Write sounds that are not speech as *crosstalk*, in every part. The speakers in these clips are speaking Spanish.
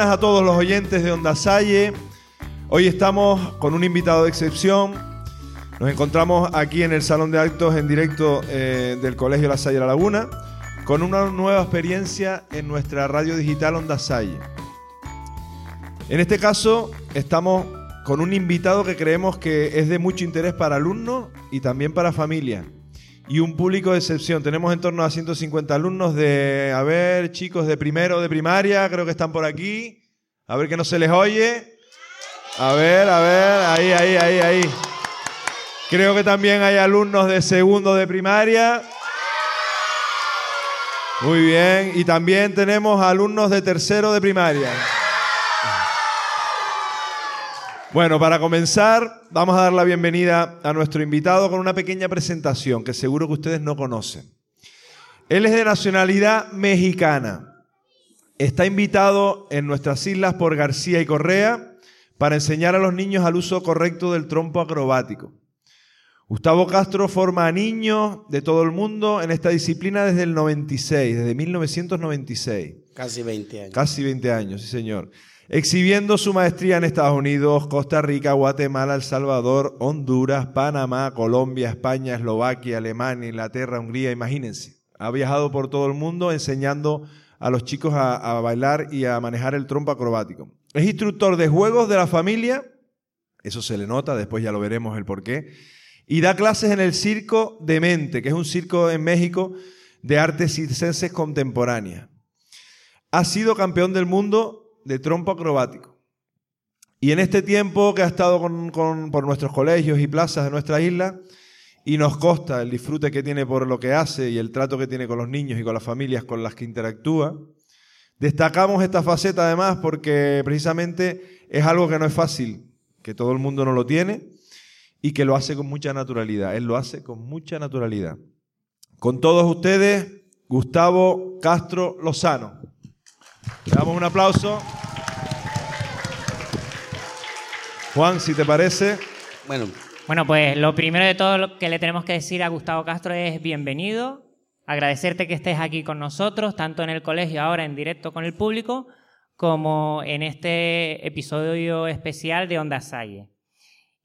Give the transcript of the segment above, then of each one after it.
buenas a todos los oyentes de Onda Salle. Hoy estamos con un invitado de excepción. Nos encontramos aquí en el Salón de Actos en directo eh, del Colegio La Salle La Laguna con una nueva experiencia en nuestra radio digital Onda Salle. En este caso estamos con un invitado que creemos que es de mucho interés para alumnos y también para familia. Y un público de excepción. Tenemos en torno a 150 alumnos de, a ver, chicos de primero de primaria, creo que están por aquí. A ver que no se les oye. A ver, a ver, ahí, ahí, ahí, ahí. Creo que también hay alumnos de segundo de primaria. Muy bien. Y también tenemos alumnos de tercero de primaria. Bueno, para comenzar, vamos a dar la bienvenida a nuestro invitado con una pequeña presentación que seguro que ustedes no conocen. Él es de nacionalidad mexicana. Está invitado en nuestras islas por García y Correa para enseñar a los niños al uso correcto del trompo acrobático. Gustavo Castro forma a niños de todo el mundo en esta disciplina desde el 96, desde 1996. Casi 20 años. Casi 20 años, sí señor exhibiendo su maestría en Estados Unidos, Costa Rica, Guatemala, El Salvador, Honduras, Panamá, Colombia, España, Eslovaquia, Alemania, Inglaterra, Hungría, imagínense. Ha viajado por todo el mundo enseñando a los chicos a, bailar y a manejar el trompo acrobático. Es instructor de juegos de la familia, eso se le nota, después ya lo veremos el por qué, y da clases en el Circo de Mente, que es un circo en México de artes circenses contemporáneas. Ha sido campeón del mundo de trompo acrobático. Y en este tiempo que ha estado por nuestros colegios y plazas de nuestra isla, y nos consta el disfrute que tiene por lo que hace y el trato que tiene con los niños y con las familias con las que interactúa, destacamos esta faceta además porque precisamente es algo que no es fácil, que todo el mundo no lo tiene y que lo hace con mucha naturalidad. Él lo hace con mucha naturalidad. Con todos ustedes, Gustavo Castro Lozano. Le damos un aplauso. Juan, si te parece. Bueno. Bueno, pues lo primero de todo lo que le tenemos que decir a Gustavo Castro es bienvenido, agradecerte que estés aquí con nosotros, tanto en el colegio ahora en directo con el público, como en este episodio especial de Onda Salle.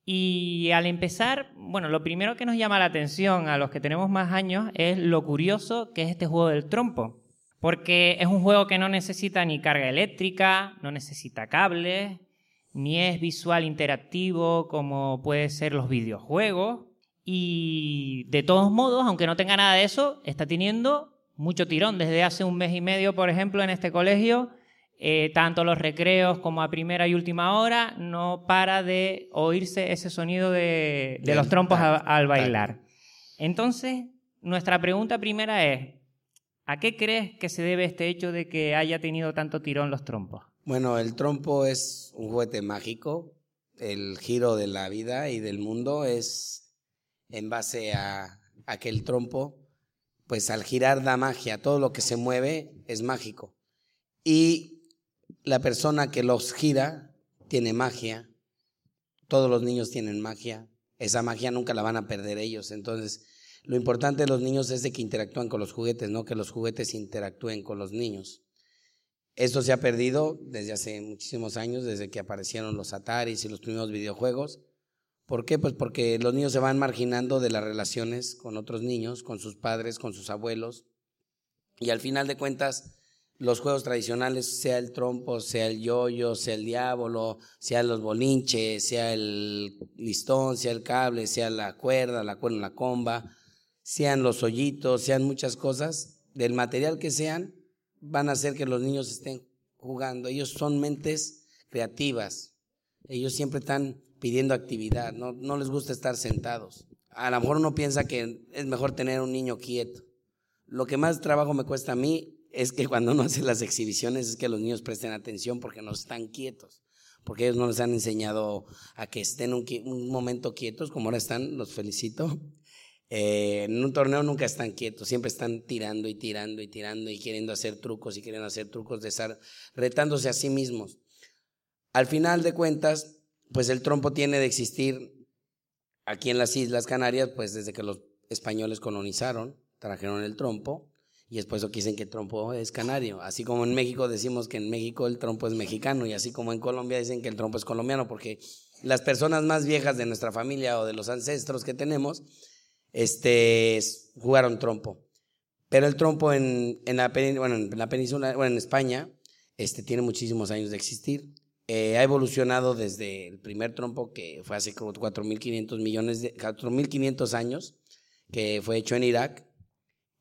Y al empezar, bueno, lo primero que nos llama la atención a los que tenemos más años es lo curioso que es este juego del trompo porque es un juego que no necesita ni carga eléctrica, no necesita cables, ni es visual interactivo como puede ser los videojuegos. Y de todos modos, aunque no tenga nada de eso, está teniendo mucho tirón. Desde hace un mes y medio, por ejemplo, en este colegio, eh, tanto los recreos como a primera y última hora, no para de oírse ese sonido de, los trompos al bailar. Entonces, nuestra pregunta primera es, ¿A qué crees que se debe este hecho de que haya tenido tanto tirón los trompos? Bueno, el trompo es un juguete mágico. El giro de la vida y del mundo es en base a, a que el trompo, pues al girar da magia. Todo lo que se mueve es mágico. Y la persona que los gira tiene magia. Todos los niños tienen magia. Esa magia nunca la van a perder ellos. Entonces, lo importante de los niños es que interactúen con los juguetes, no que los juguetes interactúen con los niños. Esto se ha perdido desde hace muchísimos años, desde que aparecieron los Ataris y los primeros videojuegos. ¿Por qué? Pues porque los niños se van marginando de las relaciones con otros niños, con sus padres, con sus abuelos. Y al final de cuentas, los juegos tradicionales, sea el trompo, sea el yoyo, sea el diablo, sea los bolinches, sea el listón, sea el cable, sea la cuerda, la cuerda, la comba, sean los hoyitos, sean muchas cosas, del material que sean, van a hacer que los niños estén jugando. Ellos son mentes creativas. Ellos siempre están pidiendo actividad, no, no les gusta estar sentados. A lo mejor uno piensa que es mejor tener un niño quieto. Lo que más trabajo me cuesta a mí es que cuando uno hace las exhibiciones es que los niños presten atención porque no están quietos, porque ellos no les han enseñado a que estén un, un momento quietos, como ahora están, los felicito. Eh, en un torneo nunca están quietos, siempre están tirando y tirando y tirando y queriendo hacer trucos y queriendo hacer trucos de estar retándose a sí mismos. Al final de cuentas, pues el trompo tiene de existir aquí en las Islas Canarias, pues desde que los españoles colonizaron, trajeron el trompo Y que dicen que el trompo es canario. Así como en México decimos que en México el trompo es mexicano y así como en Colombia dicen que el trompo es colombiano, porque las personas más viejas de nuestra familia o de los ancestros que tenemos, este, jugaron trompo. Pero el trompo en, en, la, bueno, en la península, bueno, en España, este, tiene muchísimos años de existir. Eh, ha evolucionado desde el primer trompo que fue hace 4.500 millones de 4.500 años, que fue hecho en Irak,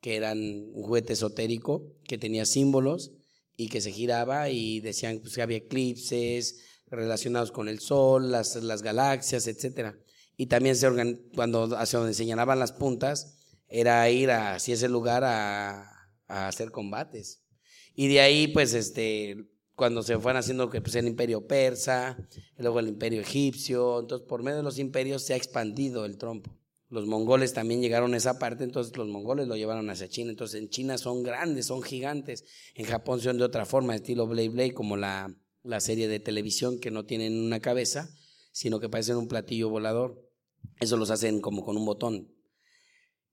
que eran un juguete esotérico que tenía símbolos y que se giraba y decían pues, que había eclipses relacionados con el sol, las, las galaxias, etcétera. Y también se cuando hacia donde señalaban las puntas era ir hacia ese lugar a, a hacer combates. Y de ahí, pues, este, cuando se fueron haciendo que pues, el imperio persa, luego el imperio egipcio, entonces por medio de los imperios se ha expandido el trompo. Los mongoles también llegaron a esa parte, entonces los mongoles lo llevaron hacia China. Entonces en China son grandes, son gigantes. En Japón son de otra forma, estilo Blade Blade, como la, la serie de televisión que no tienen una cabeza, sino que parecen un platillo volador. Eso los hacen como con un botón.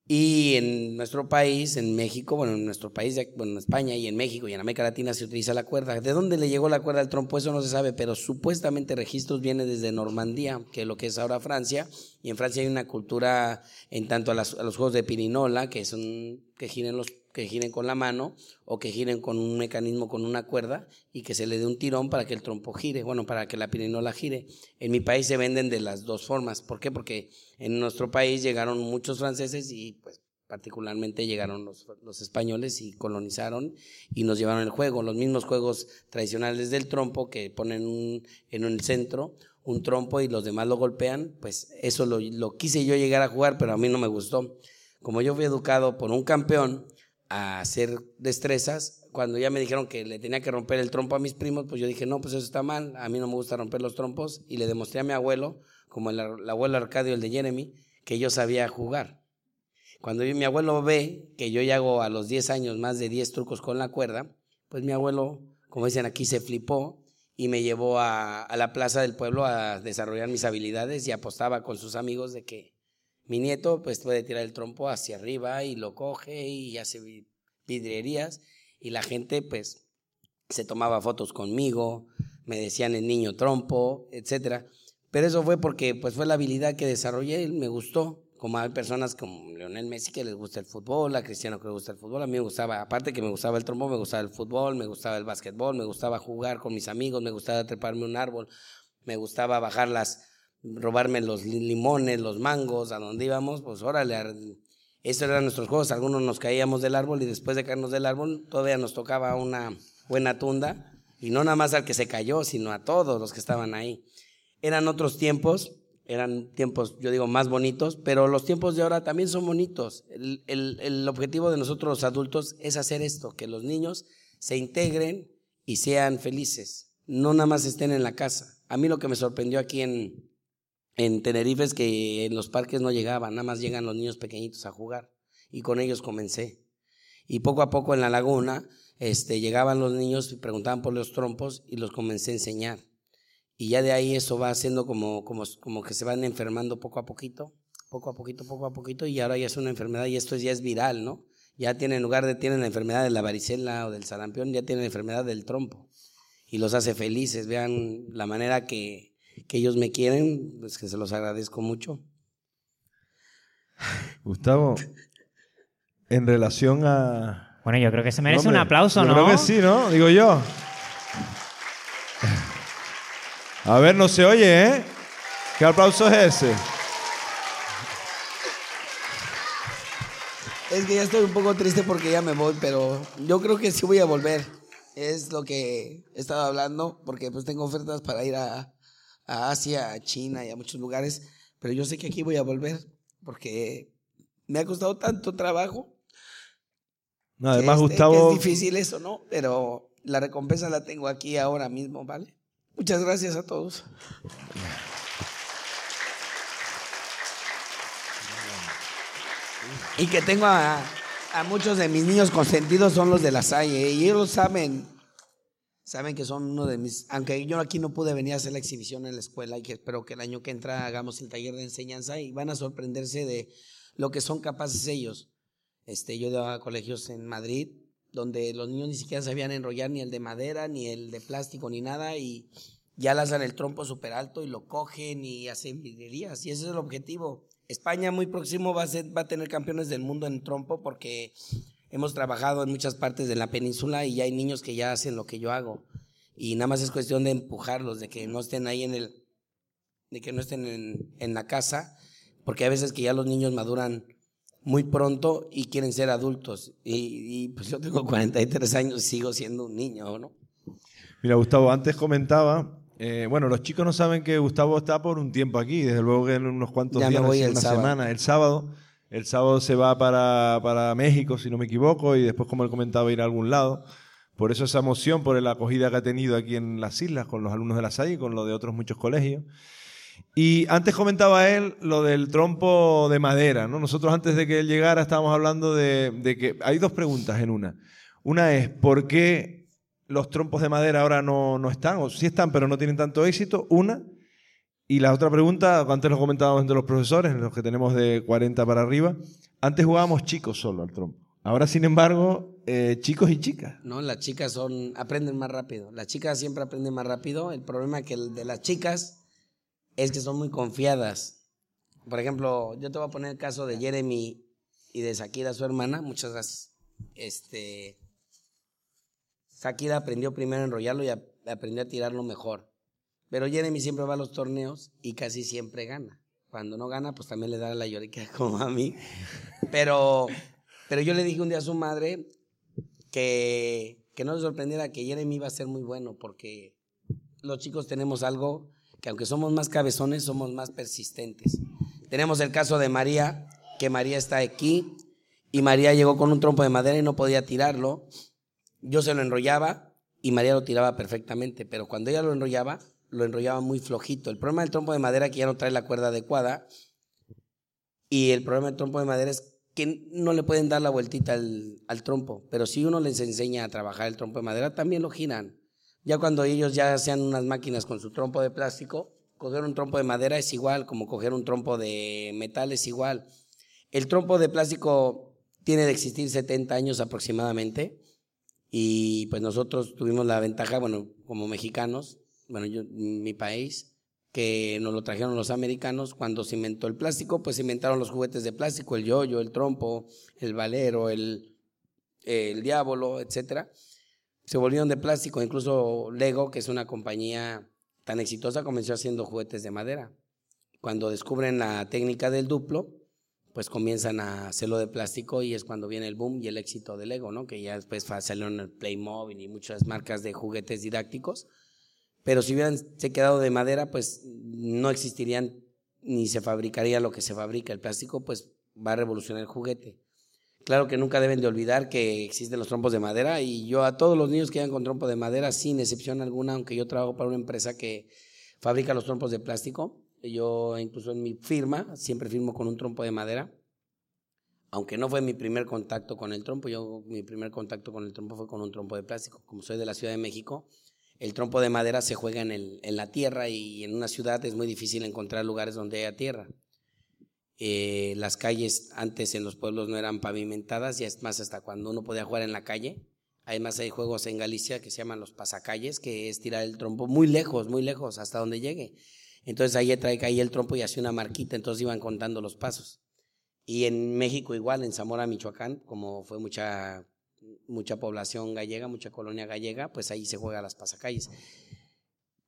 Y en nuestro país, en México, bueno, en nuestro país, bueno, en España y en México y en América Latina se utiliza la cuerda. ¿De dónde le llegó la cuerda al trompo? Eso no se sabe, pero supuestamente registros vienen desde Normandía, que es lo que es ahora Francia. Y en Francia hay una cultura en tanto a, los juegos de pirinola, que son que giren los que giren con la mano o que giren con un mecanismo con una cuerda y que se le dé un tirón para que el trompo gire, bueno, para que la pirinola gire. En mi país se venden de las dos formas. ¿Por qué? Porque en nuestro país llegaron muchos franceses y pues particularmente llegaron los, los, españoles y colonizaron y nos llevaron el juego, los mismos juegos tradicionales del trompo que ponen un, en el centro un trompo y los demás lo golpean, pues eso lo, lo quise yo llegar a jugar, pero a mí no me gustó. Como yo fui educado por un campeón, a hacer destrezas. Cuando ya me dijeron que le tenía que romper el trompo a mis primos, pues yo dije, no, pues eso está mal, a mí no me gusta romper los trompos. Y le demostré a mi abuelo, como el, abuelo Arcadio, el de Jeremy, que yo sabía jugar. Cuando mi abuelo ve que yo ya hago a los 10 años más de 10 trucos con la cuerda, pues mi abuelo, como dicen aquí, se flipó y me llevó a, a la plaza del pueblo a desarrollar mis habilidades y apostaba con sus amigos de que mi nieto pues puede tirar el trompo hacia arriba y lo coge y hace vidrierías y la gente pues se tomaba fotos conmigo, me decían el niño trompo, etcétera. Pero eso fue porque pues fue la habilidad que desarrollé me gustó. Como hay personas como Leonel Messi que les gusta el fútbol, a Cristiano que le gusta el fútbol, a mí me gustaba, aparte que me gustaba el trompo, me gustaba el fútbol, me gustaba el básquetbol, me gustaba jugar con mis amigos, me gustaba treparme un árbol, me gustaba bajar las, robarme los limones, los mangos, a donde íbamos, pues órale, esos eran nuestros juegos, algunos nos caíamos del árbol y después de caernos del árbol todavía nos tocaba una buena tunda, y no nada más al que se cayó, sino a todos los que estaban ahí. Eran otros tiempos, eran tiempos, yo digo, más bonitos, pero los tiempos de ahora también son bonitos. El, el, el objetivo de nosotros los adultos es hacer esto, que los niños se integren y sean felices, no nada más estén en la casa. A mí lo que me sorprendió aquí en, en Tenerife es que en los parques no llegaban, nada más llegan los niños pequeñitos a jugar. Y con ellos comencé. Y poco a poco en la laguna este, llegaban los niños y preguntaban por los trompos y los comencé a enseñar. Y ya de ahí eso va haciendo como, como, como que se van enfermando poco a poquito, poco a poquito, poco a poquito, y ahora ya es una enfermedad y esto ya es viral, ¿no? Ya tienen, en lugar de tienen la enfermedad de la varicela o del sarampión, ya tienen la enfermedad del trompo. Y los hace felices, vean la manera que, que ellos me quieren, pues que se los agradezco mucho. *sighs* Gustavo, en relación a... Bueno, yo creo que se merece un aplauso, ¿no? Creo que sí, ¿no? Digo yo. A ver, no se oye, ¿eh? ¿Qué aplauso es ese? Es que ya estoy un poco triste porque ya me voy, pero yo creo que sí voy a volver. Es lo que he estado hablando, porque pues tengo ofertas para ir a, a Asia, a China y a muchos lugares, pero yo sé que aquí voy a volver porque me ha costado tanto trabajo. No, además, este, Gustavo. es difícil eso, ¿no? Pero la recompensa la tengo aquí ahora mismo, ¿vale? Muchas gracias a todos. Y que tengo a, a muchos de mis niños consentidos son los de la Salle, y ellos saben Saben que son uno de mis, aunque yo aquí no pude venir a hacer la exhibición en la escuela y que espero que el año que entra hagamos el taller de enseñanza y van a sorprenderse de lo que son capaces ellos. Este, yo daba colegios en Madrid donde los niños ni siquiera sabían enrollar ni el de madera, ni el de plástico, ni nada, y ya lanzan el trompo súper alto y lo cogen y hacen vidrierías, y ese es el objetivo. España muy próximo va a, ser, va a tener campeones del mundo en trompo porque hemos trabajado en muchas partes de la península y ya hay niños que ya hacen lo que yo hago. Y nada más es cuestión de empujarlos, de que no estén ahí en el, de que no estén en, en la casa, porque a veces que ya los niños maduran muy pronto y quieren ser adultos. Y, pues yo tengo 43 años y sigo siendo un niño, ¿no? Mira, Gustavo, antes comentaba, eh, bueno, los chicos no saben que Gustavo está por un tiempo aquí, desde luego que en unos cuantos días, una semana, el sábado. El sábado se va para, para México, si no me equivoco, y después, como él comentaba, ir a algún lado. Por eso esa emoción, por la acogida que ha tenido aquí en las islas con los alumnos de la SAI y con lo de otros muchos colegios. Y antes comentaba él lo del trompo de madera, ¿no? Nosotros antes de que él llegara estábamos hablando de, que hay dos preguntas en una. Una es, ¿por qué los trompos de madera ahora no, no están? O sí están, pero no tienen tanto éxito. Una. Y la otra pregunta, antes lo comentábamos entre los profesores, los que tenemos de 40 para arriba, antes jugábamos chicos solo al trompo. Ahora, sin embargo, eh, chicos y chicas. No, las chicas son aprenden más rápido. Las chicas siempre aprenden más rápido. El problema que el de las chicas es que son muy confiadas. Por ejemplo, yo te voy a poner el caso de Jeremy y de Shakira, su hermana. Muchas gracias. Este, Shakira aprendió primero a enrollarlo y aprendió a tirarlo mejor. Pero Jeremy siempre va a los torneos y casi siempre gana. Cuando no gana, pues también le da la llorica *laughs* como a mí. Pero, pero yo le dije un día a su madre que, que no le sorprendiera que Jeremy iba a ser muy bueno porque los chicos tenemos algo que aunque somos más cabezones, somos más persistentes. Tenemos el caso de María, que María está aquí y María llegó con un trompo de madera y no podía tirarlo. Yo se lo enrollaba y María lo tiraba perfectamente, pero cuando ella lo enrollaba, lo enrollaba muy flojito. El problema del trompo de madera es que ya no trae la cuerda adecuada y el problema del trompo de madera es que no le pueden dar la vueltita al, al trompo, pero si uno les enseña a trabajar el trompo de madera, también lo giran. Ya cuando ellos ya sean unas máquinas con su trompo de plástico, coger un trompo de madera es igual, como coger un trompo de metal es igual. El trompo de plástico tiene de existir 70 años aproximadamente y pues nosotros tuvimos la ventaja, bueno, como mexicanos, bueno, yo, mi país, que nos lo trajeron los americanos cuando se inventó el plástico, pues inventaron los juguetes de plástico, el yoyo, el trompo, el valero, el, el diablo, etcétera se volvieron de plástico. Incluso Lego, que es una compañía tan exitosa, comenzó haciendo juguetes de madera. Cuando descubren la técnica del duplo, pues comienzan a hacerlo de plástico y es cuando viene el boom y el éxito de Lego, ¿no? Que ya después salieron el Playmobil y muchas marcas de juguetes didácticos. Pero si hubieran se quedado de madera, pues no existirían ni se fabricaría lo que se fabrica. El plástico, pues va a revolucionar el juguete. Claro que nunca deben de olvidar que existen los trompos de madera y yo a todos los niños que hayan con trompo de madera, sin excepción alguna, aunque yo trabajo para una empresa que fabrica los trompos de plástico, yo incluso en mi firma siempre firmo con un trompo de madera, aunque no fue mi primer contacto con el trompo, yo mi primer contacto con el trompo fue con un trompo de plástico. Como soy de la Ciudad de México, el trompo de madera se juega en, el, en la tierra y en una ciudad es muy difícil encontrar lugares donde haya tierra. Eh, las calles antes en los pueblos no eran pavimentadas y es más hasta cuando uno podía jugar en la calle. Además hay juegos en Galicia que se llaman los pasacalles, que es tirar el trompo muy lejos, muy lejos, hasta donde llegue. Entonces ahí trae ahí el trompo y hacía una marquita, entonces iban contando los pasos. Y en México igual, en Zamora, Michoacán, como fue mucha, mucha población gallega, mucha colonia gallega, pues ahí se juega las pasacalles.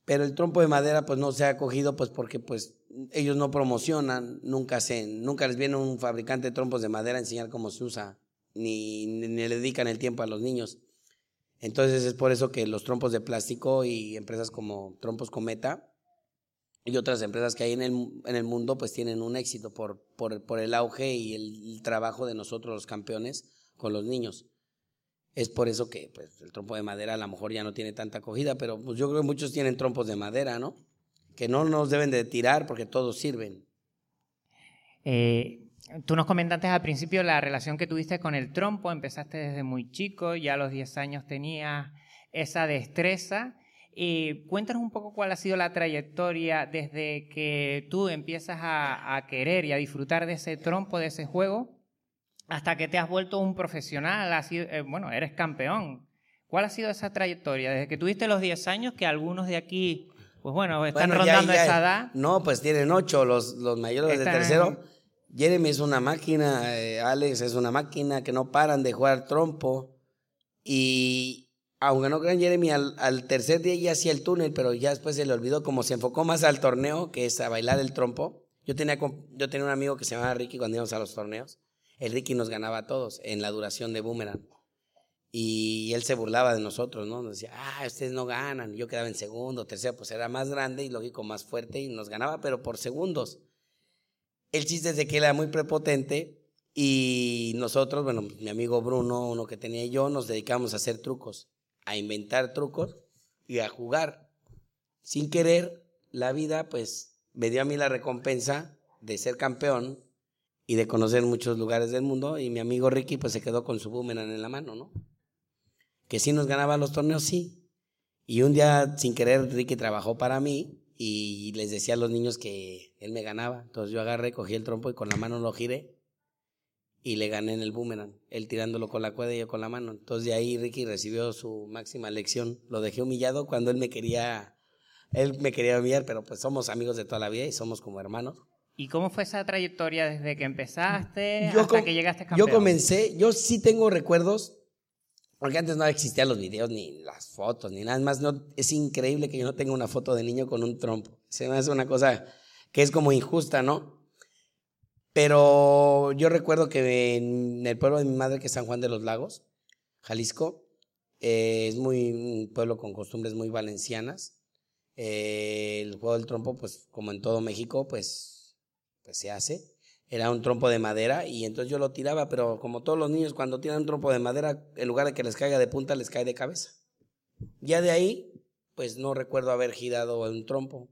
Pero el trompo de madera pues no se ha cogido pues porque pues ellos no promocionan, nunca se, nunca les viene un fabricante de trompos de madera a enseñar cómo se usa, ni, le dedican el tiempo a los niños. Entonces es por eso que los trompos de plástico y empresas como Trompos Cometa y otras empresas que hay en el, en el mundo pues tienen un éxito por, por el auge y el, trabajo de nosotros los campeones con los niños. Es por eso que pues, el trompo de madera a lo mejor ya no tiene tanta acogida, pero pues, yo creo que muchos tienen trompos de madera, ¿no? que no nos deben de tirar porque todos sirven. Eh, tú nos comentaste al principio la relación que tuviste con el trompo, empezaste desde muy chico, ya a los 10 años tenías esa destreza. Y cuéntanos un poco cuál ha sido la trayectoria desde que tú empiezas a, querer y a disfrutar de ese trompo, de ese juego, hasta que te has vuelto un profesional, eh, bueno, eres campeón. ¿Cuál ha sido esa trayectoria? Desde que tuviste los 10 años, que algunos de aquí, pues bueno, están rondando esa edad. No, pues tienen 8 los, los mayores de tercero. Jeremy es una máquina, eh, Alex es una máquina que no paran de jugar trompo. Y aunque no crean, Jeremy al, tercer día ya hacía el túnel, pero ya después se le olvidó, como se enfocó más al torneo, que es a bailar el trompo. Yo tenía, yo tenía un amigo que se llamaba Ricky cuando íbamos a los torneos. El Ricky nos ganaba a todos en la duración de Boomerang. Y él se burlaba de nosotros, ¿no? Nos decía, ah, ustedes no ganan. Yo quedaba en segundo, tercero, pues era más grande y lógico más fuerte y nos ganaba, pero por segundos. El chiste es de que él era muy prepotente y nosotros, bueno, mi amigo Bruno, uno que tenía yo, nos dedicamos a hacer trucos, a inventar trucos y a jugar. Sin querer, la vida, pues, me dio a mí la recompensa de ser campeón y de conocer muchos lugares del mundo y mi amigo Ricky, pues, se quedó con su boomerang en la mano, ¿no? Que sí nos ganaba los torneos, sí. Y un día, sin querer, Ricky trabajó para mí y les decía a los niños que él me ganaba. Entonces yo agarré, cogí el trompo y con la mano lo giré y le gané en el boomerang, él tirándolo con la cuerda y yo con la mano. Entonces de ahí Ricky recibió su máxima lección. Lo dejé humillado cuando él me quería, él me quería humillar, pero pues somos amigos de toda la vida y somos como hermanos. ¿Y cómo fue esa trayectoria desde que empezaste hasta que llegaste campeón? Yo comencé, yo sí tengo recuerdos porque antes no existían los videos, ni las fotos, ni nada más. No, es increíble que yo no tenga una foto de niño con un trompo. Se me hace una cosa que es como injusta, ¿no? Pero yo recuerdo que en el pueblo de mi madre, que es San Juan de los Lagos, Jalisco, eh, es muy un pueblo con costumbres muy valencianas. Eh, el juego del trompo, pues como en todo México, pues, pues se hace era un trompo de madera y entonces yo lo tiraba, pero como todos los niños cuando tiran un trompo de madera, en lugar de que les caiga de punta, les cae de cabeza. Ya de ahí, pues no recuerdo haber girado un trompo.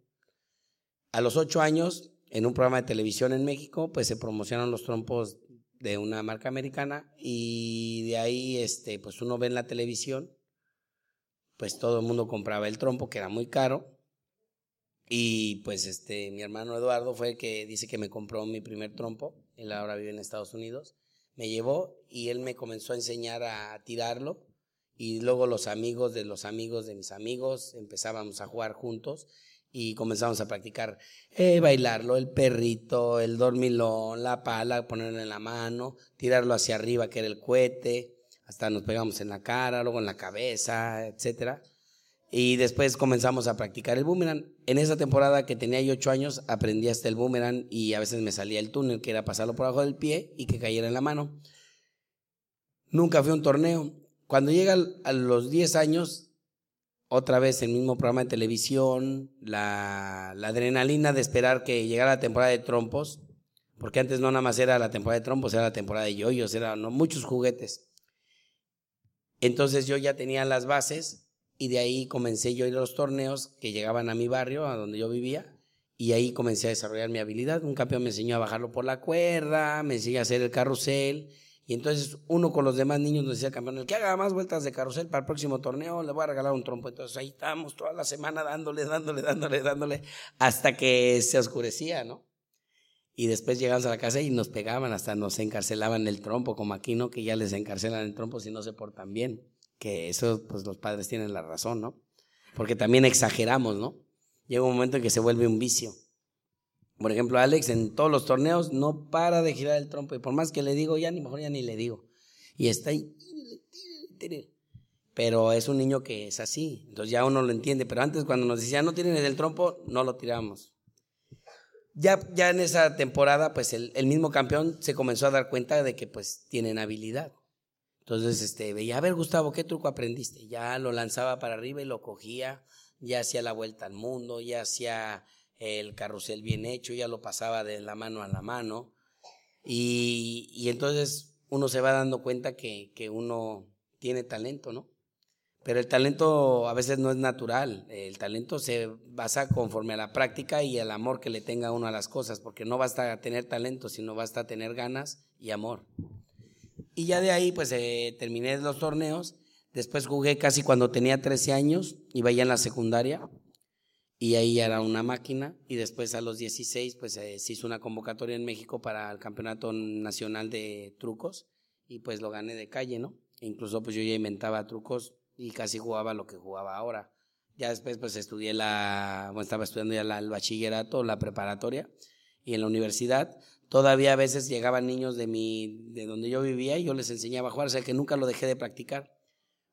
A los ocho años, en un programa de televisión en México, pues se promocionan los trompos de una marca americana y de ahí, este, pues uno ve en la televisión, pues todo el mundo compraba el trompo, que era muy caro, y pues este, mi hermano Eduardo fue el que dice que me compró mi primer trompo. Él ahora vive en Estados Unidos. Me llevó y él me comenzó a enseñar a tirarlo. Y luego los amigos de los amigos de mis amigos empezábamos a jugar juntos y comenzamos a practicar eh, bailarlo, el perrito, el dormilón, la pala, ponerlo en la mano, tirarlo hacia arriba, que era el cohete, hasta nos pegamos en la cara, luego en la cabeza, etcétera. Y después comenzamos a practicar el boomerang. En esa temporada que tenía yo ocho años, aprendí hasta el boomerang y a veces me salía el túnel, que era pasarlo por abajo del pie y que cayera en la mano. Nunca fui a un torneo. Cuando llega a los 10 años, otra vez el mismo programa de televisión, la, adrenalina de esperar que llegara la temporada de trompos, porque antes no nada más era la temporada de trompos, era la temporada de yoyos, eran muchos juguetes. Entonces yo ya tenía las bases y de ahí comencé yo a ir a los torneos que llegaban a mi barrio, a donde yo vivía, y ahí comencé a desarrollar mi habilidad. Un campeón me enseñó a bajarlo por la cuerda, me enseñó a hacer el carrusel, y entonces uno con los demás niños nos decía, campeón, el que haga más vueltas de carrusel para el próximo torneo, le voy a regalar un trompo. Entonces ahí estábamos toda la semana dándole, dándole, dándole, dándole, hasta que se oscurecía, ¿no? Y después llegamos a la casa y nos pegaban, hasta nos encarcelaban el trompo, como aquí, ¿no? Que ya les encarcelan el trompo si no se portan bien que eso, pues los padres tienen la razón, ¿no? Porque también exageramos, ¿no? Llega un momento en que se vuelve un vicio. Por ejemplo, Alex en todos los torneos no para de girar el trompo y por más que le digo, ya ni mejor ya ni le digo. Y está ahí. Pero es un niño que es así, entonces ya uno lo entiende. Pero antes cuando nos decía no tienen el trompo, no lo tiramos. Ya, ya en esa temporada, pues el, el mismo campeón se comenzó a dar cuenta de que pues tienen habilidad. Entonces, este, veía, a ver, Gustavo, ¿qué truco aprendiste? Ya lo lanzaba para arriba y lo cogía, ya hacía la vuelta al mundo, ya hacía el carrusel bien hecho, ya lo pasaba de la mano a la mano. Y, y entonces uno se va dando cuenta que, que uno tiene talento, ¿no? Pero el talento a veces no es natural, el talento se basa conforme a la práctica y el amor que le tenga uno a las cosas, porque no basta tener talento, sino basta tener ganas y amor. Y ya de ahí, pues eh, terminé los torneos. Después jugué casi cuando tenía 13 años, iba ya en la secundaria. y ahí ya era una máquina y después a los 16 pues eh, se hizo una convocatoria en México para el Campeonato Nacional de Trucos y pues lo gané de calle, ¿no? E incluso pues yo ya inventaba trucos y casi jugaba lo que jugaba ahora. Ya después pues estudié la, bueno, estaba estudiando ya el bachillerato, la preparatoria y en la universidad todavía a veces llegaban niños de mi, de donde yo vivía y yo les enseñaba a jugar, o sea que nunca lo dejé de practicar.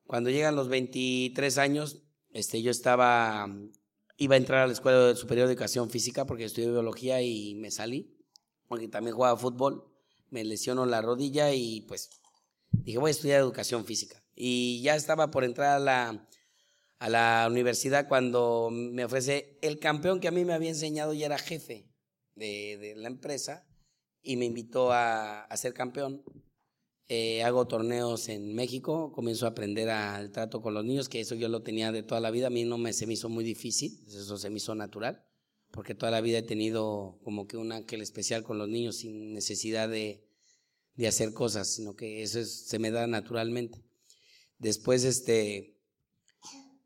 Cuando llegan los 23 años, este, yo estaba, iba a entrar a la Escuela Superior de Educación Física porque estudié biología y me salí, porque también jugaba fútbol, me lesionó la rodilla y pues dije voy a estudiar educación física. Y ya estaba por entrar a la, a la universidad cuando me ofrece el campeón que a mí me había enseñado y era jefe de, de la empresa y me invitó a, a ser campeón. Eh, hago torneos en México, comienzo a aprender al trato con los niños, que eso yo lo tenía de toda la vida, a mí no me, se me hizo muy difícil, eso se me hizo natural, porque toda la vida he tenido como que un ángel especial con los niños sin necesidad de, de hacer cosas, sino que eso se me da naturalmente. Después, este,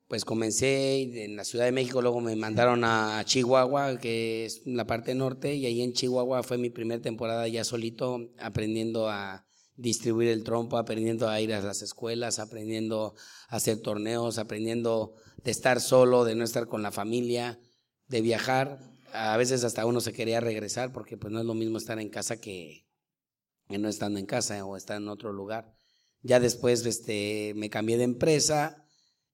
pues comencé en la Ciudad de México, luego me mandaron a Chihuahua, que es la parte norte, y ahí en Chihuahua fue mi primera temporada ya solito, aprendiendo a distribuir el trompo, aprendiendo a ir a las escuelas, aprendiendo a hacer torneos, aprendiendo de estar solo, de no estar con la familia, de viajar. A veces hasta uno se quería regresar porque pues no es lo mismo estar en casa que, no estando en casa o estar en otro lugar. Ya después este, me cambié de empresa,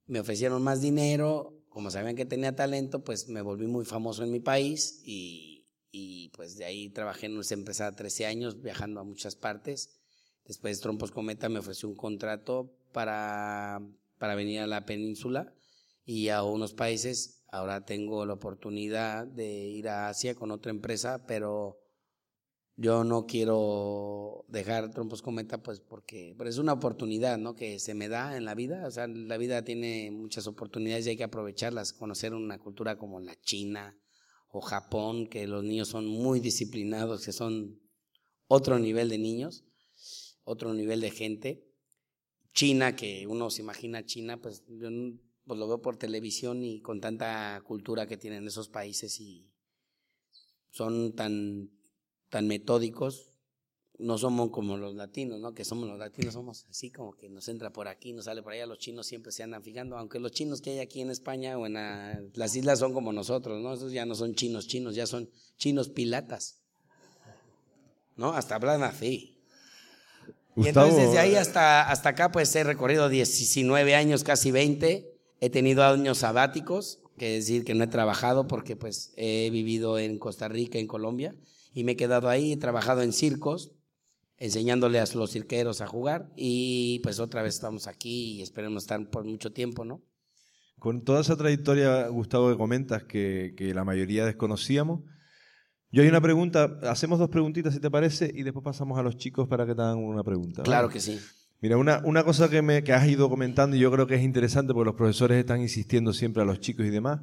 me ofrecieron más dinero, como sabían que tenía talento, pues me volví muy famoso en mi país y, y pues de ahí trabajé en una empresa 13 años viajando a muchas partes. Después Trompos Cometa me ofreció un contrato para, para venir a la península y a unos países. Ahora tengo la oportunidad de ir a Asia con otra empresa, pero yo no quiero dejar trompos cometa, pues porque es una oportunidad, ¿no? Que se me da en la vida. O sea, la vida tiene muchas oportunidades y hay que aprovecharlas. Conocer una cultura como la China o Japón, que los niños son muy disciplinados, que son otro nivel de niños, otro nivel de gente. China, que uno se imagina China, pues yo pues lo veo por televisión y con tanta cultura que tienen esos países y son tan tan metódicos, no somos como los latinos, ¿no? Que somos los latinos, somos así como que nos entra por aquí, nos sale por allá, los chinos siempre se andan fijando, aunque los chinos que hay aquí en España o en las islas son como nosotros, ¿no? Esos ya no son chinos chinos, ya son chinos pilatas, ¿no? Hasta hablan así. Y entonces desde ahí hasta, hasta acá pues he recorrido 19 años, casi 20, he tenido años sabáticos, que decir que no he trabajado porque pues he vivido en Costa Rica, en Colombia, y me he quedado ahí, he trabajado en circos, enseñándole a los cirqueros a jugar y pues otra vez estamos aquí y esperemos estar por mucho tiempo, ¿no? Con toda esa trayectoria, Gustavo, que comentas que, que la mayoría desconocíamos, yo hay una pregunta, hacemos dos preguntitas si te parece y después pasamos a los chicos para que te hagan una pregunta. Claro que sí. Mira, una, una cosa que, me, que has ido comentando y yo creo que es interesante porque los profesores están insistiendo siempre a los chicos y demás,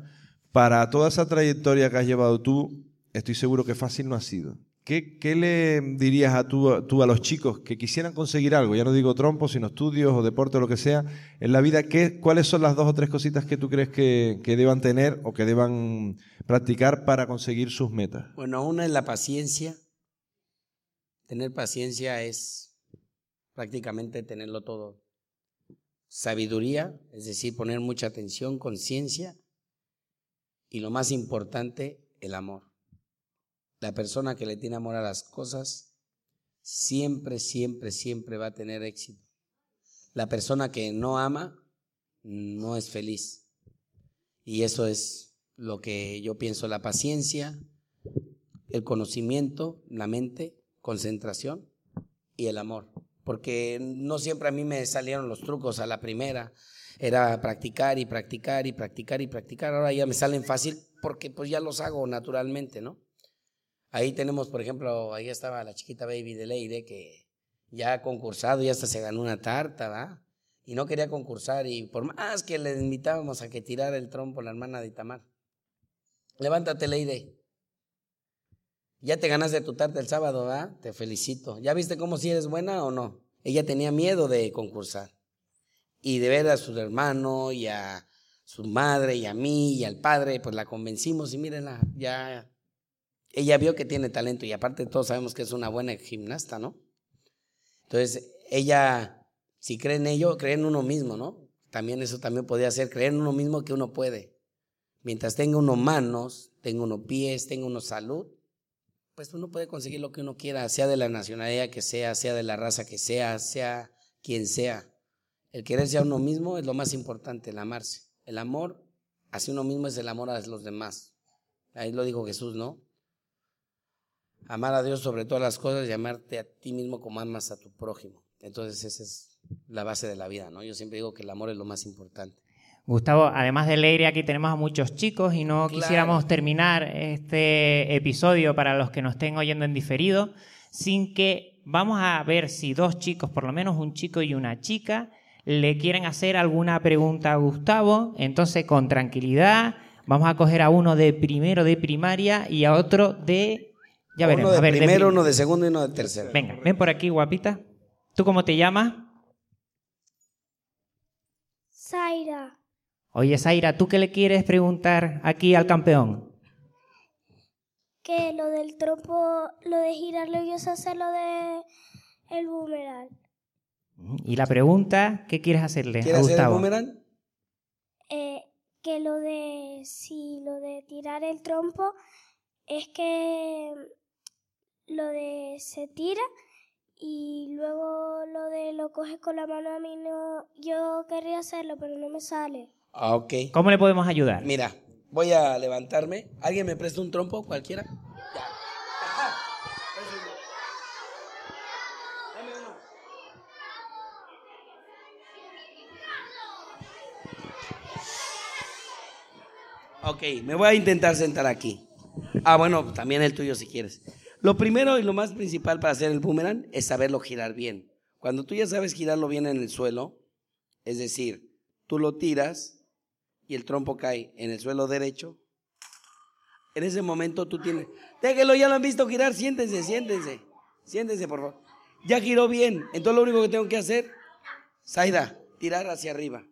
para toda esa trayectoria que has llevado tú, estoy seguro que fácil no ha sido. ¿Qué, le dirías a tú, tú, a los chicos que quisieran conseguir algo? Ya no digo trompos, sino estudios o deporte o lo que sea. En la vida, ¿qué, ¿cuáles son las dos o tres cositas que tú crees que, que deban tener o que deban practicar para conseguir sus metas? Bueno, una es la paciencia. Tener paciencia es prácticamente tenerlo todo. Sabiduría, es decir, poner mucha atención, conciencia. Y lo más importante, el amor. La persona que le tiene amor a las cosas siempre, siempre, siempre va a tener éxito. La persona que no ama no es feliz. Y eso es lo que yo pienso, la paciencia, el conocimiento, la mente, concentración y el amor. Porque no siempre a mí me salieron los trucos a la primera. Era practicar y practicar y practicar y practicar. Ahora ya me salen fácil porque pues ya los hago naturalmente, ¿no? Ahí tenemos, por ejemplo, ahí estaba la chiquita baby de Leire que ya ha concursado y hasta se ganó una tarta, ¿va? Y no quería concursar y por más que le invitábamos a que tirara el trompo la hermana de Itamar. Levántate, Leire. Ya te ganaste tu tarta el sábado, ¿va? Te felicito. ¿Ya viste cómo si eres buena o no? Ella tenía miedo de concursar. Y de ver a su hermano y a su madre y a mí y al padre, pues la convencimos y mírenla, ya ella vio que tiene talento y aparte todos sabemos que es una buena gimnasta, ¿no? Entonces, ella, si cree en ello, cree en uno mismo, ¿no? También eso también podría ser creer en uno mismo que uno puede. Mientras tenga uno manos, tenga uno pies, tenga uno salud, pues uno puede conseguir lo que uno quiera, sea de la nacionalidad que sea, sea de la raza que sea, sea quien sea. El quererse a uno mismo es lo más importante, el amarse. El amor hacia uno mismo es el amor a los demás. Ahí lo dijo Jesús, ¿no? Amar a Dios sobre todas las cosas y amarte a ti mismo como amas a tu prójimo. Entonces esa es la base de la vida, ¿no? Yo siempre digo que el amor es lo más importante. Gustavo, además de Leire, aquí tenemos a muchos chicos y no quisiéramos terminar este episodio para los que nos estén oyendo en diferido sin que vamos a ver si dos chicos, por lo menos un chico y una chica, le quieren hacer alguna pregunta a Gustavo. Entonces, con tranquilidad, vamos a coger a uno de primero de primaria y a otro de... Ya veremos. Uno de primero, uno de segundo y uno de tercero. Venga, ven por aquí, guapita. ¿Tú cómo te llamas? Zaira. Oye, Zaira, ¿tú qué le quieres preguntar aquí al campeón? Que lo del trompo, lo de girarlo yo sé hacer lo de el boomerang. Y la pregunta, ¿qué quieres hacerle ¿Quieres hacer el boomerang? Eh, que lo de, si lo de tirar el trompo es que lo de se tira y luego lo de lo coges con la mano a mí no, yo querría hacerlo pero no me sale. Ah, ok. ¿Cómo le podemos ayudar? Mira, voy a levantarme. ¿Alguien me presta un trompo? ¿Cualquiera? Ok, me voy a intentar sentar aquí. Ah, bueno, también el tuyo si quieres. Lo primero y lo más principal para hacer el boomerang es saberlo girar bien. Cuando tú ya sabes girarlo bien en el suelo, es decir, tú lo tiras y el trompo cae en el suelo derecho, en ese momento tú tienes, déjelo, ya lo han visto girar, siéntense, siéntense, siéntense por favor. Ya giró bien, entonces lo único que tengo que hacer, Zaida, tirar hacia arriba.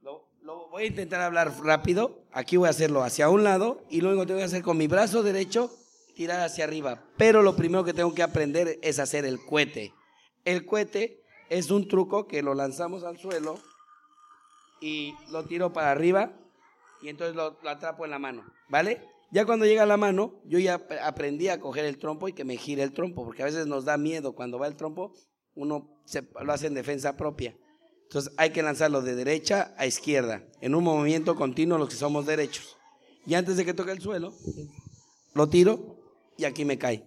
Lo, lo, voy a intentar hablar rápido, aquí voy a hacerlo hacia un lado y lo único que tengo que hacer con mi brazo derecho, tirar hacia arriba. Pero lo primero que tengo que aprender es hacer el cohete. El cohete es un truco que lo lanzamos al suelo y lo tiro para arriba y entonces lo, atrapo en la mano, ¿vale? Ya cuando llega la mano, yo ya aprendí a coger el trompo y que me gire el trompo, porque a veces nos da miedo cuando va el trompo, uno lo hace en defensa propia. Entonces hay que lanzarlo de derecha a izquierda, en un movimiento continuo los que somos derechos. Y antes de que toque el suelo, lo tiro y aquí me cae.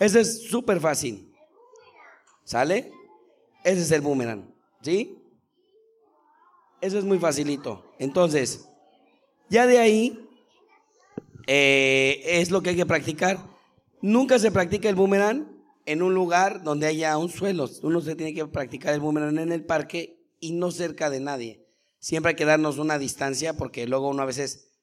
Ese es súper fácil. ¿Sale? Ese es el boomerang. ¿Sí? Eso es muy facilito. Entonces, ya de ahí eh, es lo que hay que practicar. Nunca se practica el boomerang en un lugar donde haya un suelo. Uno se tiene que practicar el boomerang en el parque y no cerca de nadie. Siempre hay que darnos una distancia porque luego uno a veces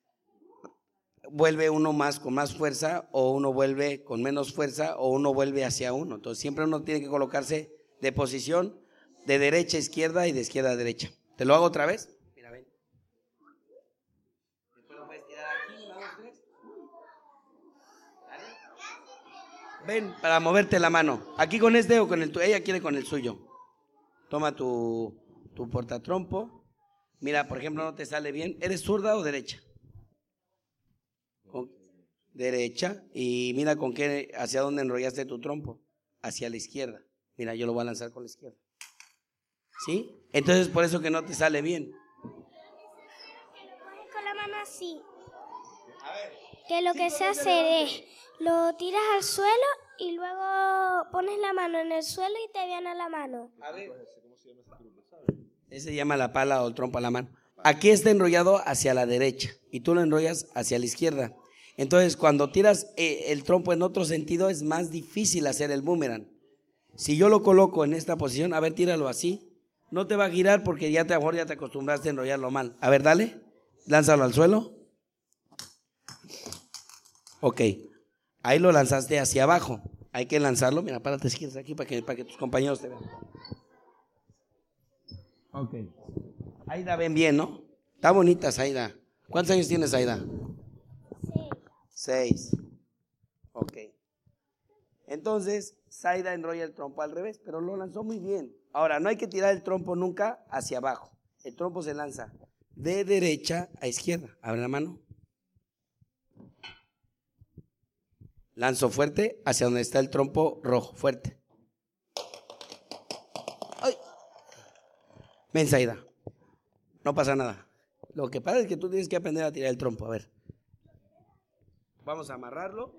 vuelve uno más con más fuerza o uno vuelve con menos fuerza o uno vuelve hacia uno. Entonces siempre uno tiene que colocarse de posición de derecha a izquierda y de izquierda a derecha. ¿Te lo hago otra vez? Mira, ven. Lo puedes tirar aquí, tres. Ven, para moverte la mano. ¿Aquí con este o con el tuyo? Ella quiere con el suyo. Toma tu, tu portatrompo. Mira, por ejemplo, no te sale bien. ¿Eres zurda o derecha? Derecha. Y mira con qué, hacia dónde enrollaste tu trompo. Hacia la izquierda. Mira, yo lo voy a lanzar con la izquierda. ¿Sí? Entonces por eso que no te sale bien. Con la mano así. Que lo que se hace es, lo tiras al suelo y luego pones la mano en el suelo y te viene a la mano. A ver. Ese se llama la pala o el trompo a la mano. Aquí está enrollado hacia la derecha y tú lo enrollas hacia la izquierda. Entonces, cuando tiras eh, el trompo en otro sentido, es más difícil hacer el boomerang. Si yo lo coloco en esta posición, a ver, tíralo así no te va a girar porque ya te, ya te acostumbraste a enrollarlo mal. A ver, dale. Lánzalo al suelo. Ok. Ahí lo lanzaste hacia abajo. Hay que lanzarlo. Mira, párate si quieres aquí para que, para que tus compañeros te vean. Ok. Aida, ven bien, ¿no? Está bonita, Saida. ¿Cuántos años tienes, Aida? Seis. Ok. Entonces, Zaida enrolla el trompo al revés, pero lo lanzó muy bien. Ahora, no hay que tirar el trompo nunca hacia abajo. El trompo se lanza de derecha a izquierda. Abre la mano. Lanzo fuerte hacia donde está el trompo rojo, fuerte. ¡Ay! Ven, Zaida. No pasa nada. Lo que pasa es que tú tienes que aprender a tirar el trompo. A ver. Vamos a amarrarlo.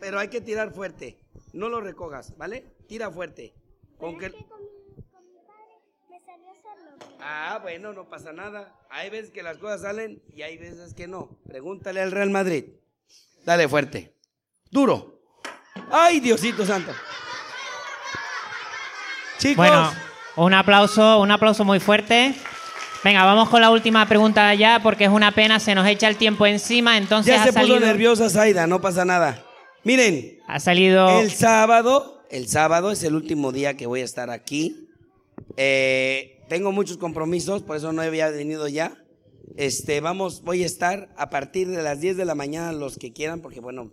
Pero hay que tirar fuerte. No lo recojas, ¿vale? Tira fuerte. Con que... Ah, bueno, no pasa nada. Hay veces que las cosas salen y hay veces que no. Pregúntale al Real Madrid. Dale fuerte. Duro. Ay, Diosito Santo. Chicos. Bueno, un aplauso, un aplauso muy fuerte. Venga, vamos con la última pregunta ya, porque es una pena, se nos echa el tiempo encima, entonces ya se salido, puso nerviosa Zaida, no pasa nada. Miren, ha salido el sábado, el sábado es el último día que voy a estar aquí. Eh, tengo muchos compromisos, por eso no había venido ya. Este, vamos, voy a estar a partir de las 10 de la mañana los que quieran, porque bueno,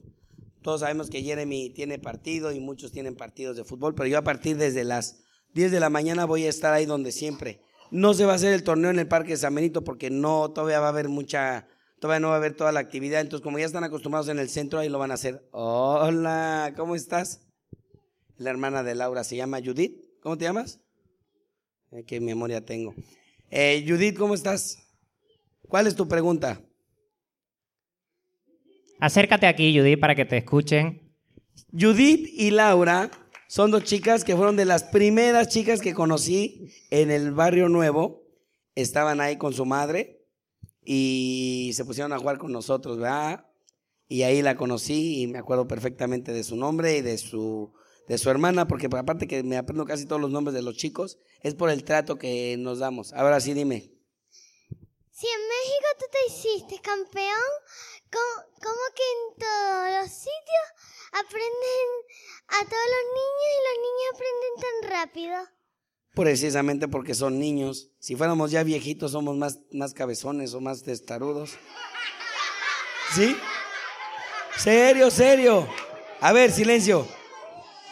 todos sabemos que Jeremy tiene partido y muchos tienen partidos de fútbol, pero yo a partir desde las 10 de la mañana voy a estar ahí donde siempre. No se va a hacer el torneo en el Parque de San Benito porque no, todavía va a haber mucha, todavía no va a haber toda la actividad. Entonces, como ya están acostumbrados en el centro, ahí lo van a hacer. Hola, ¿cómo estás? La hermana de Laura se llama Judith. ¿Cómo te llamas? Eh, qué memoria tengo. Eh, Judith, ¿cómo estás? ¿Cuál es tu pregunta? Acércate aquí, Judith, para que te escuchen. Judith y Laura son dos chicas que fueron de las primeras chicas que conocí en el barrio nuevo. Estaban ahí con su madre y se pusieron a jugar con nosotros, ¿verdad? Y ahí la conocí y me acuerdo perfectamente de su nombre y de su, de su hermana, porque aparte que me aprendo casi todos los nombres de los chicos, es por el trato que nos damos. Ahora sí, dime. Si en México tú te hiciste campeón, ¿cómo, cómo que en todos los sitios aprenden a todos los niños y los niños aprenden tan rápido? Precisamente porque son niños. Si fuéramos ya viejitos, somos más, más cabezones o más testarudos. ¿Sí? Serio, serio. A ver, silencio.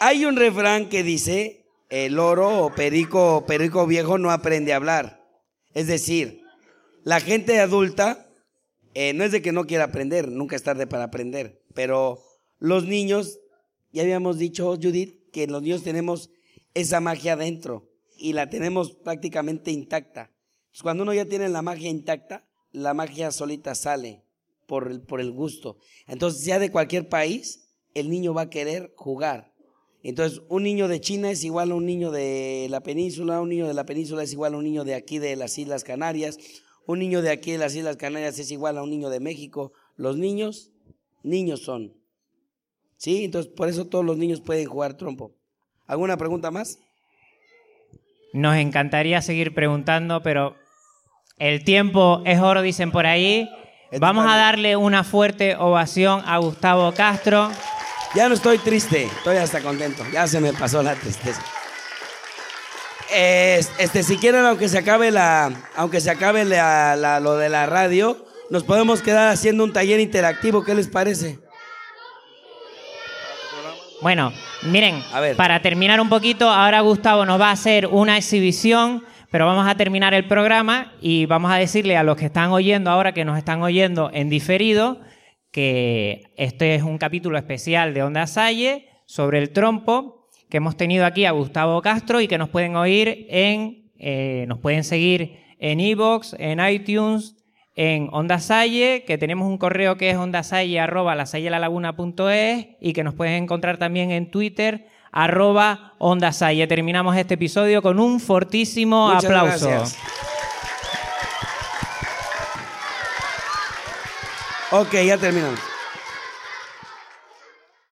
Hay un refrán que dice, el loro o perico, perico viejo no aprende a hablar. Es decir, la gente adulta eh, no es de que no quiera aprender, nunca es tarde para aprender, pero los niños, ya habíamos dicho, Judith, que los niños tenemos esa magia dentro y la tenemos prácticamente intacta. cuando uno ya tiene la magia intacta, la magia solita sale por el, por el gusto. Entonces, ya de cualquier país, el niño va a querer jugar. Entonces, un niño de China es igual a un niño de la península, un niño de la península es igual a un niño de aquí de las Islas Canarias, un niño de aquí de las Islas Canarias es igual a un niño de México. Los niños, niños son. ¿Sí? Entonces, por eso todos los niños pueden jugar trompo. ¿Alguna pregunta más? Nos encantaría seguir preguntando, pero el tiempo es oro, dicen por ahí. Vamos a darle una fuerte ovación a Gustavo Castro. Ya no estoy triste, estoy hasta contento. Ya se me pasó la tristeza. Este, si quieren, aunque se acabe la, aunque se acabe la, lo de la radio, nos podemos quedar haciendo un taller interactivo. ¿Qué les parece? Bueno, miren, para terminar un poquito, ahora Gustavo nos va a hacer una exhibición, pero vamos a terminar el programa y vamos a decirle a los que están oyendo ahora, que nos están oyendo en diferido, que este es un capítulo especial de Onda Salle sobre el trompo, que hemos tenido aquí a Gustavo Castro y que nos pueden oír en, eh, nos pueden seguir en iVoox, en iTunes, en Onda Salle, que tenemos un correo que es ondasalle arroba y que nos puedes encontrar también en Twitter arroba Onda Salle. Terminamos este episodio con un fortísimo aplauso. Ok, ya terminamos.